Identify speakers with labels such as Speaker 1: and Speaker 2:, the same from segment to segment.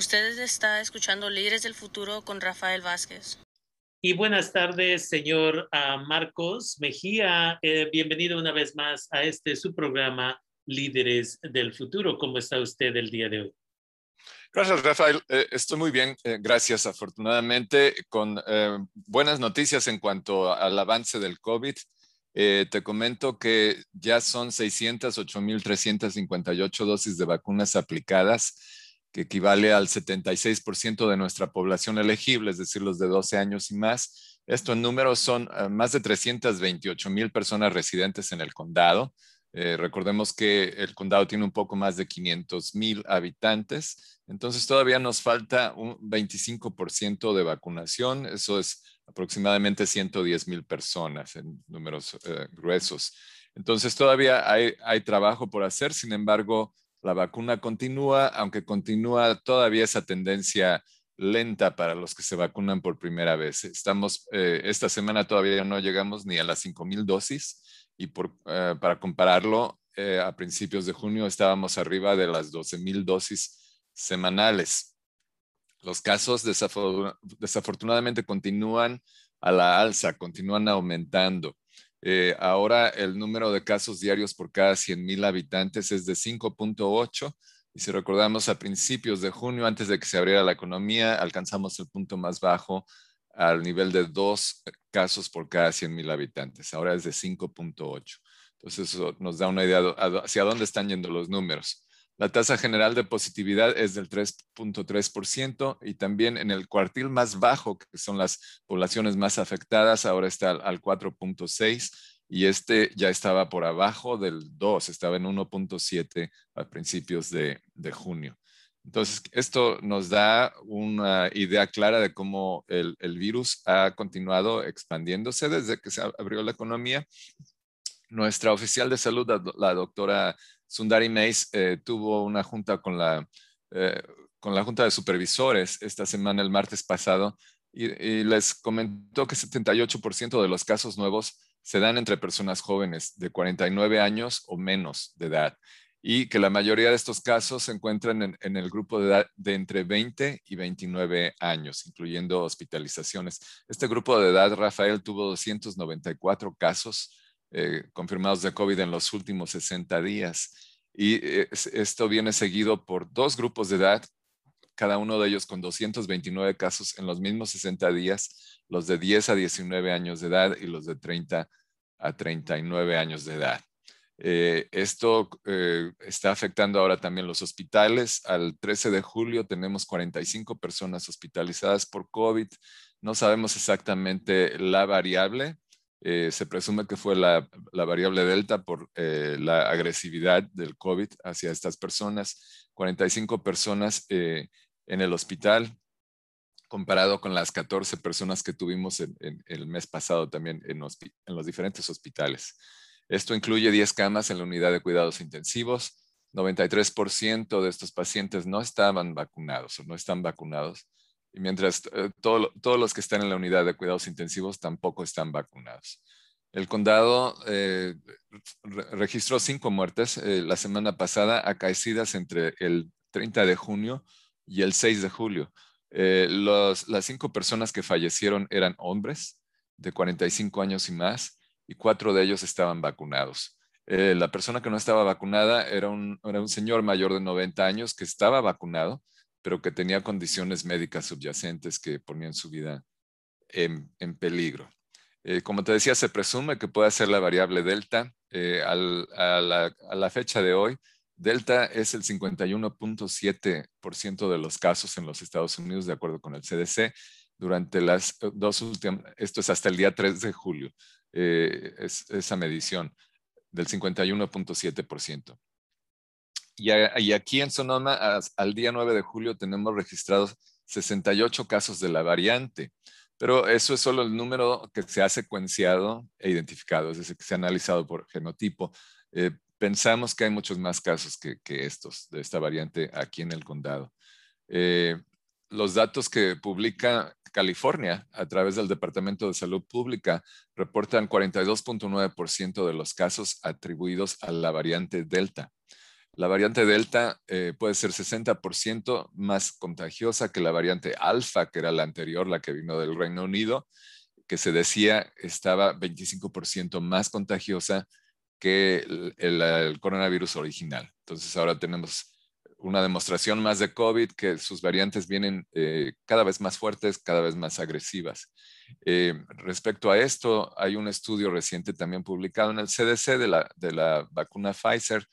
Speaker 1: Ustedes está escuchando Líderes del Futuro con Rafael Vázquez.
Speaker 2: Y buenas tardes, señor uh, Marcos Mejía. Eh, bienvenido una vez más a este su programa Líderes del Futuro. ¿Cómo está usted el día de hoy?
Speaker 3: Gracias, Rafael. Eh, estoy muy bien, eh, gracias. Afortunadamente, con eh, buenas noticias en cuanto al avance del COVID. Eh, te comento que ya son 608.358 dosis de vacunas aplicadas, que equivale al 76% de nuestra población elegible, es decir, los de 12 años y más. Esto en números son más de 328.000 personas residentes en el condado. Eh, recordemos que el condado tiene un poco más de 500 mil habitantes, entonces todavía nos falta un 25% de vacunación, eso es aproximadamente 110 mil personas en números eh, gruesos. Entonces todavía hay trabajo por hacer, sin embargo, la vacuna continúa, aunque continúa todavía esa tendencia lenta para los que se vacunan por primera vez. Estamos, eh, esta semana todavía no llegamos ni a las 5 mil dosis y eh, para compararlo, eh, a principios de junio estábamos arriba de las 12 mil dosis semanales. Los casos desafortunadamente continúan a la alza, continúan aumentando. Eh, ahora el número de casos diarios por cada 100 mil habitantes es de 5.8 y si recordamos a principios de junio, antes de que se abriera la economía, alcanzamos el punto más bajo al nivel de dos casos por cada 100 mil habitantes. Ahora es de 5.8. Entonces, eso nos da una idea hacia dónde están yendo los números. La tasa general de positividad es del 3.3% y también en el cuartil más bajo, que son las poblaciones más afectadas, ahora está al 4.6 y este ya estaba por abajo del 2, estaba en 1.7 a principios de junio. Entonces, esto nos da una idea clara de cómo el, virus ha continuado expandiéndose desde que se abrió la economía. Nuestra oficial de salud, la, doctora Sundari Mays, eh, tuvo una junta con la, eh, con la Junta de Supervisores esta semana, el martes pasado, y, les comentó que 78% de los casos nuevos se dan entre personas jóvenes de 49 años o menos de edad y que la mayoría de estos casos se encuentran en, el grupo de edad de entre 20 y 29 años, incluyendo hospitalizaciones. Este grupo de edad, Rafael, tuvo 294 casos eh, confirmados de COVID en los últimos 60 días. Y eh, esto viene seguido por dos grupos de edad, cada uno de ellos con 229 casos en los mismos 60 días, los de 10 a 19 años de edad y los de 30 a 39 años de edad. Eh, esto eh, está afectando ahora también los hospitales. Al 13 de julio tenemos 45 personas hospitalizadas por COVID. No sabemos exactamente la variable. Eh, se presume que fue la, variable delta por la agresividad del COVID hacia estas personas. 45 personas en el hospital, comparado con las 14 personas que tuvimos en, el mes pasado también en los diferentes hospitales. Esto incluye 10 camas en la unidad de cuidados intensivos. 93% de estos pacientes no estaban vacunados o no están vacunados. Y mientras eh, todos los que están en la unidad de cuidados intensivos tampoco están vacunados. El condado eh, registró cinco muertes eh, la semana pasada acaecidas entre el 30 de junio y el 6 de julio. las cinco personas que fallecieron eran hombres de 45 años y más y cuatro de ellos estaban vacunados. La persona que no estaba vacunada era un, era un señor mayor de 90 años que estaba vacunado, pero que tenía condiciones médicas subyacentes que ponían su vida en, en peligro. Eh, como te decía, se presume que puede ser la variable delta. Eh, a, la, fecha de hoy, delta es el 51.7% de los casos en los Estados Unidos, de acuerdo con el CDC. Durante las dos últimas, esto es hasta el día 3 de julio. Eh, es, esa medición del 51.7%. Y, aquí en Sonoma, al día 9 de julio, tenemos registrados 68 casos de la variante, pero eso es solo el número que se ha secuenciado e identificado, es decir, que se ha analizado por genotipo. Eh, pensamos que hay muchos más casos que, que, estos de esta variante aquí en el condado. Eh, los datos que publica California, a través del Departamento de Salud Pública, reportan 42.9% de los casos atribuidos a la variante Delta. La variante Delta eh, puede ser 60% más contagiosa que la variante Alfa, que era la anterior, la que vino del Reino Unido, que se decía estaba 25% más contagiosa que el, coronavirus original. Entonces ahora tenemos una demostración más de COVID, que sus variantes vienen eh, cada vez más fuertes, cada vez más agresivas. Eh, respecto a esto, hay un estudio reciente también publicado en el CDC de la, de la vacuna Pfizer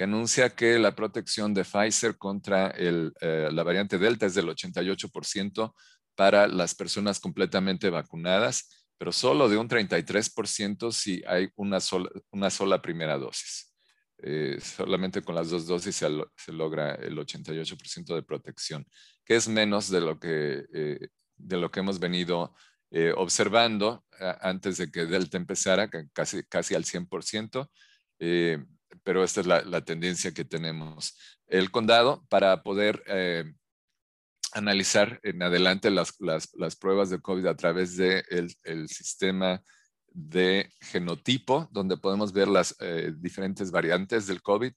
Speaker 3: que anuncia que la protección de Pfizer contra eh, la variante Delta es del 88% para las personas completamente vacunadas pero solo de un 33% si hay una sola, primera dosis. Eh, solamente con las dos dosis se, logra el 88% de protección, que es menos de lo que, eh, hemos venido observando antes de que Delta empezara, casi, casi al 100%, pero esta es la, la, tendencia que tenemos. El condado, para poder analizar en adelante las, pruebas de COVID a través del de el sistema de genotipo, donde podemos ver las eh, diferentes variantes del COVID.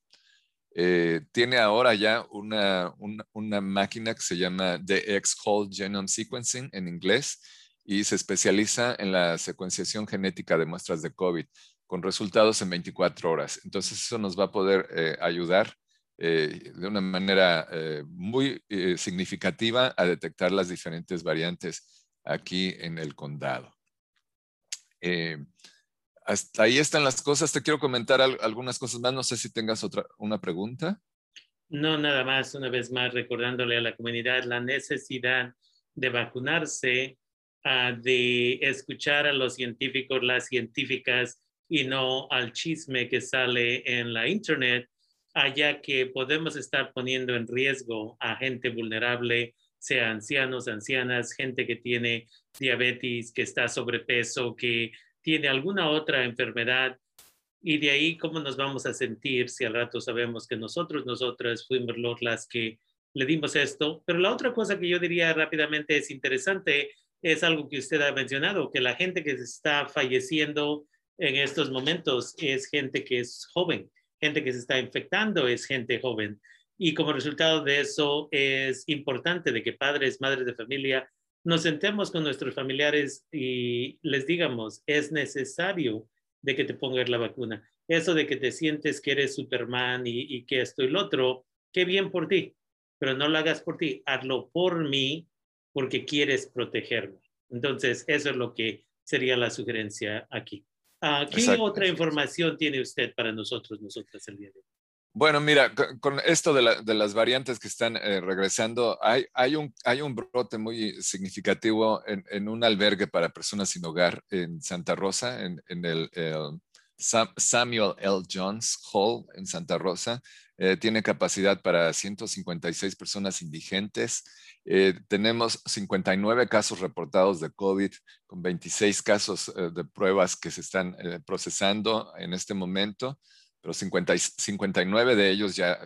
Speaker 3: Eh, tiene ahora ya una, una, máquina que se llama DX Whole Genome Sequencing en inglés y se especializa en la secuenciación genética de muestras de COVID con resultados en 24 horas. Entonces eso nos va a poder eh, ayudar eh, de una manera eh, muy significativa a detectar las diferentes variantes aquí en el condado. ahí están las cosas. Te quiero comentar algunas cosas más. No sé si tengas otra una pregunta.
Speaker 2: No, nada más, una vez más, recordándole a la comunidad la necesidad de vacunarse, ah, de escuchar a los científicos, las científicas y no al chisme que sale en la internet allá que podemos estar poniendo en riesgo a gente vulnerable, sea ancianos, ancianas, gente que tiene diabetes, que está sobrepeso, que tiene alguna otra enfermedad. Y de ahí, ¿cómo nos vamos a sentir si al rato sabemos que nosotros, nosotras fuimos las que le dimos esto? Pero la otra cosa que yo diría rápidamente es interesante, es algo que usted ha mencionado, que la gente que está falleciendo en estos momentos es gente que es joven gente que se está infectando es gente joven. Y como resultado de eso es importante de que padres, madres de familia, nos sentemos con nuestros familiares y les digamos, es necesario de que te pongas la vacuna. Eso de que te sientes que eres Superman y, y que esto y lo otro, qué bien por ti, pero no lo hagas por ti, hazlo por mí porque quieres protegerme. Entonces, eso es lo que sería la sugerencia aquí. ¿Qué otra información tiene usted para nosotros, nosotras el día de hoy?
Speaker 3: Bueno, mira, con esto de, las variantes que están eh, regresando, hay, hay, un, hay un brote muy significativo en, un albergue para personas sin hogar en Santa Rosa, en, el, Samuel L. Jones Hall en Santa Rosa. Eh, tiene capacidad para 156 personas indigentes eh, tenemos 59 casos reportados de COVID, con 26 casos eh, de pruebas que se están procesando en este momento, pero 59 de ellos ya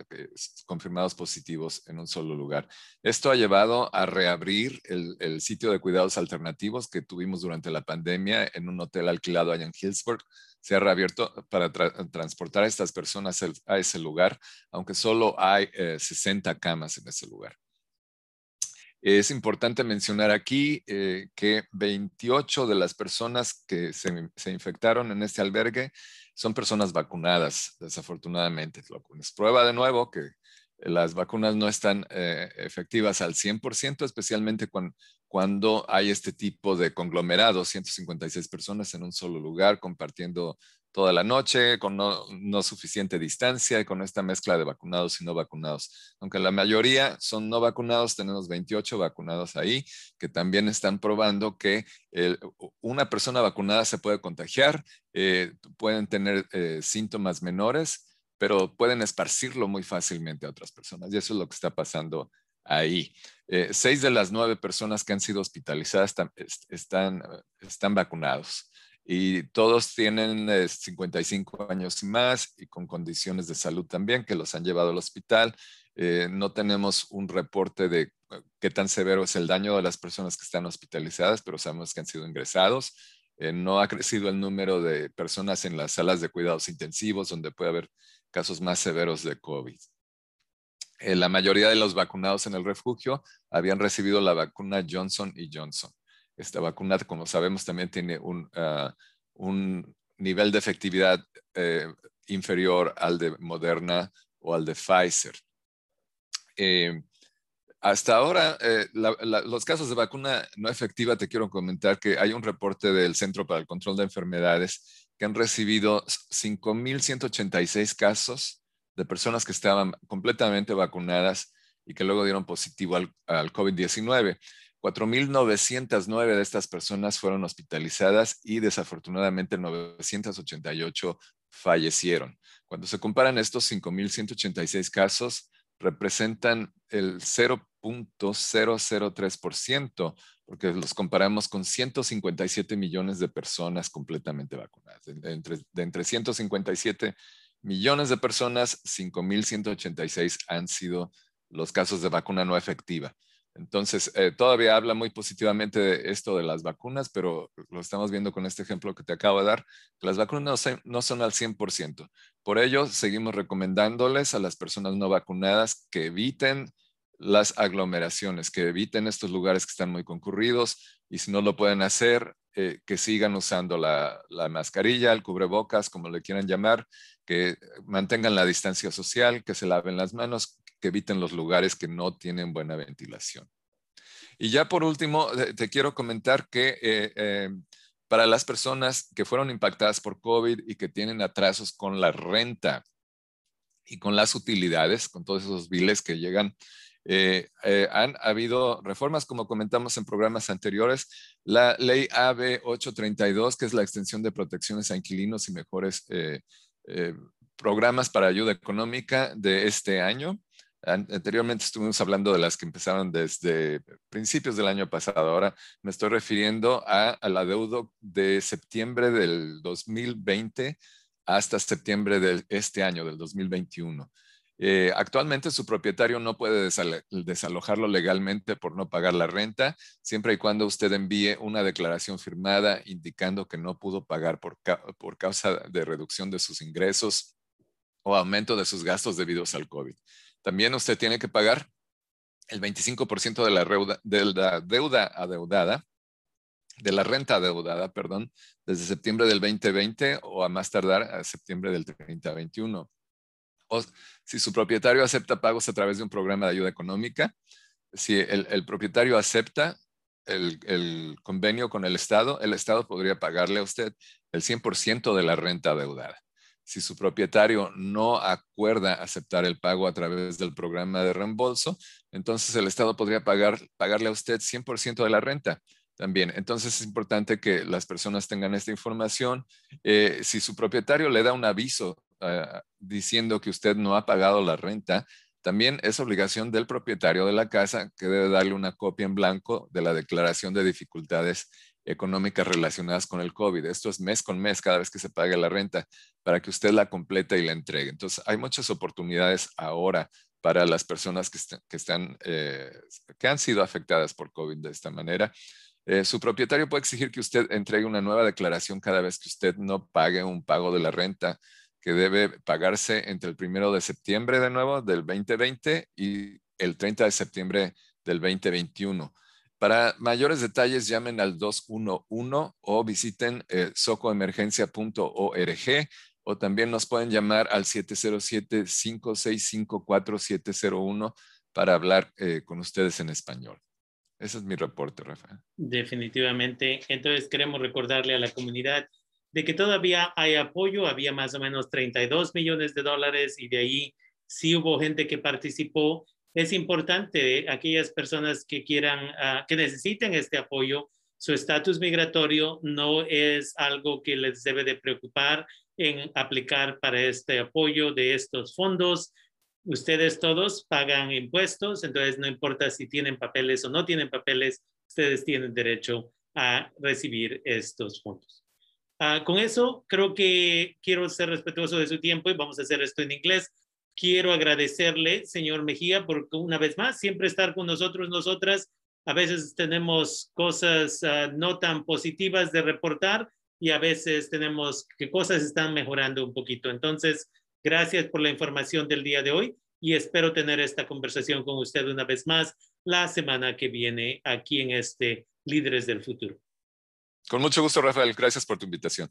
Speaker 3: confirmados positivos en un solo lugar. Esto ha llevado a reabrir el, sitio de cuidados alternativos que tuvimos durante la pandemia en un hotel alquilado allá en Hillsburg. Se ha reabierto para transportar a estas personas a ese lugar, aunque solo hay 60 camas en ese lugar. Es importante mencionar aquí eh, que 28 de las personas que se, infectaron en este albergue son personas vacunadas, desafortunadamente. Nos prueba de nuevo que las vacunas no están eh, efectivas al 100%, especialmente cuando, hay este tipo de conglomerados, 156 personas en un solo lugar compartiendo toda la noche, con no, suficiente distancia y con esta mezcla de vacunados y no vacunados. Aunque la mayoría son no vacunados, tenemos 28 vacunados ahí que también están probando que una persona vacunada se puede contagiar, eh, pueden tener eh, síntomas menores, pero pueden esparcirlo muy fácilmente a otras personas. Y eso es lo que está pasando ahí. Eh, seis de las nueve personas que han sido hospitalizadas están, están vacunados y todos tienen 55 eh, años y más y con condiciones de salud también que los han llevado al hospital. Eh, no tenemos un reporte de eh, qué tan severo es el daño de las personas que están hospitalizadas, pero sabemos que han sido ingresados. no ha crecido el número de personas en las salas de cuidados intensivos, donde puede haber casos más severos de COVID. Eh, la mayoría de los vacunados en el refugio habían recibido la vacuna Johnson y Johnson. Esta vacuna, como sabemos, también tiene un, ah, un nivel de efectividad eh, inferior al de Moderna o al de Pfizer. Eh, hasta ahora, los casos de vacuna no efectiva, te quiero comentar que hay un reporte del Centro para el Control de Enfermedades que han recibido 5.186 casos de personas que estaban completamente vacunadas y que luego dieron positivo al, COVID-19. 4.909 de estas personas fueron hospitalizadas y desafortunadamente 988 fallecieron. Cuando se comparan estos 5.186 casos, representan el 0.003%, porque los comparamos con 157 millones de personas completamente vacunadas. De entre, de entre 157 millones de personas, 5.186 han sido los casos de vacuna no efectiva. Entonces, eh, todavía habla muy positivamente de esto de las vacunas, pero lo estamos viendo con este ejemplo que te acabo de dar, las vacunas no, son al 100%. Por ello, seguimos recomendándoles a las personas no vacunadas que eviten las aglomeraciones, que eviten estos lugares que están muy concurridos y si no lo pueden hacer, eh, que sigan usando la, la, mascarilla, el cubrebocas, como le quieran llamar, que mantengan la distancia social, que se laven las manos, que eviten los lugares que no tienen buena ventilación. Y ya por último, eh, te quiero comentar que eh, eh, para las personas que fueron impactadas por COVID y que tienen atrasos con la renta y con las utilidades, con todos esos biles que llegan, han habido reformas, como comentamos en programas anteriores. La ley AB 832, que es la extensión de protecciones a inquilinos y mejores programas para ayuda económica de este año, Anteriormente estuvimos hablando de las que empezaron desde principios del año pasado. Ahora me estoy refiriendo a, la deuda de septiembre del 2020 hasta septiembre de este año, del 2021. Eh, actualmente su propietario no puede desalojarlo legalmente por no pagar la renta, siempre y cuando usted envíe una declaración firmada indicando que no pudo pagar por, por causa de reducción de sus ingresos o aumento de sus gastos debidos al COVID. También usted tiene que pagar el 25% de la, de la deuda adeudada, de la renta adeudada, perdón, desde septiembre del 2020 o a más tardar a septiembre del 2021. O si su propietario acepta pagos a través de un programa de ayuda económica, si el, propietario acepta el, el, convenio con el Estado, el Estado podría pagarle a usted el 100% de la renta adeudada si su propietario no acuerda aceptar el pago a través del programa de reembolso, entonces el Estado podría pagar, pagarle a usted 100% de la renta también. Entonces es importante que las personas tengan esta información. Eh, si su propietario le da un aviso ah, diciendo que usted no ha pagado la renta, también es obligación del propietario de la casa que debe darle una copia en blanco de la declaración de dificultades económicas relacionadas con el COVID. Esto es mes con mes cada vez que se pague la renta para que usted la complete y la entregue. Entonces, hay muchas oportunidades ahora para las personas que, que están, eh, que han sido afectadas por COVID de esta manera. Eh, su propietario puede exigir que usted entregue una nueva declaración cada vez que usted no pague un pago de la renta que debe pagarse entre el primero de septiembre de nuevo del 2020 y el 30 de septiembre del 2021. Para mayores detalles, llamen al 211 o visiten eh, socoemergencia.org o también nos pueden llamar al 707-565-4701 para hablar eh, con ustedes en español. Ese es mi reporte, Rafael.
Speaker 2: Definitivamente. Entonces queremos recordarle a la comunidad de que todavía hay apoyo. Había más o menos 32 millones de dólares y de ahí sí hubo gente que participó es importante aquellas personas que quieran, ah, que necesiten este apoyo, su estatus migratorio no es algo que les debe de preocupar en aplicar para este apoyo de estos fondos. Ustedes todos pagan impuestos, entonces no importa si tienen papeles o no tienen papeles, ustedes tienen derecho a recibir estos fondos. Ah, con eso, creo que quiero ser respetuoso de su tiempo y vamos a hacer esto en inglés quiero agradecerle, señor Mejía, por una vez más siempre estar con nosotros, nosotras. A veces tenemos cosas ah, no tan positivas de reportar y a veces tenemos que cosas están mejorando un poquito. Entonces, Gracias por la información del día de hoy y espero tener esta conversación con usted una vez más la semana que viene aquí en este Líderes del Futuro.
Speaker 3: Con mucho gusto, Rafael. Gracias por tu invitación.